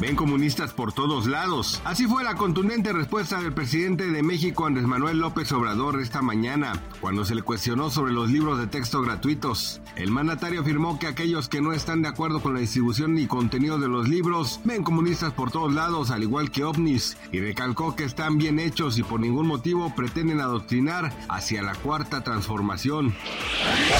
Ven comunistas por todos lados. Así fue la contundente respuesta del presidente de México, Andrés Manuel López Obrador, esta mañana, cuando se le cuestionó sobre los libros de texto gratuitos. El mandatario afirmó que aquellos que no están de acuerdo con la distribución y contenido de los libros ven comunistas por todos lados, al igual que ovnis, y recalcó que están bien hechos y por ningún motivo pretenden adoctrinar hacia la cuarta transformación.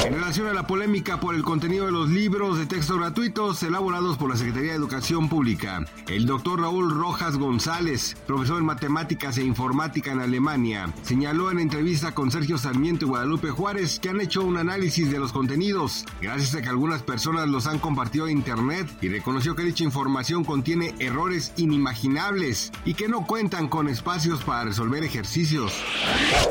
En relación a la polémica por el contenido de los libros de texto gratuitos elaborados por la Secretaría de Educación Pública, el doctor Raúl Rojas González, profesor en matemáticas e informática en Alemania, señaló en entrevista con Sergio Sarmiento y Guadalupe Juárez que han hecho un análisis de los contenidos, gracias a que algunas personas los han compartido a internet y reconoció que dicha información contiene errores inimaginables y que no cuentan con espacios para resolver ejercicios.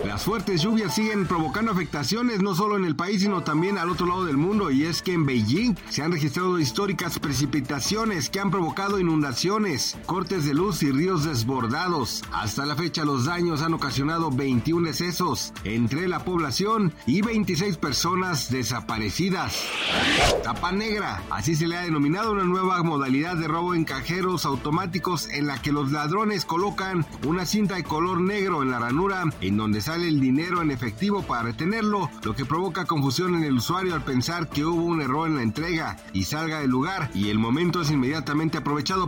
Las fuertes lluvias siguen provocando afectaciones no solo en el país sino también al otro lado del mundo y es que en Beijing se han registrado históricas precipitaciones que han provocado inundaciones cortes de luz y ríos desbordados. Hasta la fecha los daños han ocasionado 21 decesos entre la población y 26 personas desaparecidas. Tapa negra, así se le ha denominado una nueva modalidad de robo en cajeros automáticos en la que los ladrones colocan una cinta de color negro en la ranura en donde sale el dinero en efectivo para retenerlo, lo que provoca confusión en el usuario al pensar que hubo un error en la entrega y salga del lugar y el momento es inmediatamente aprovechado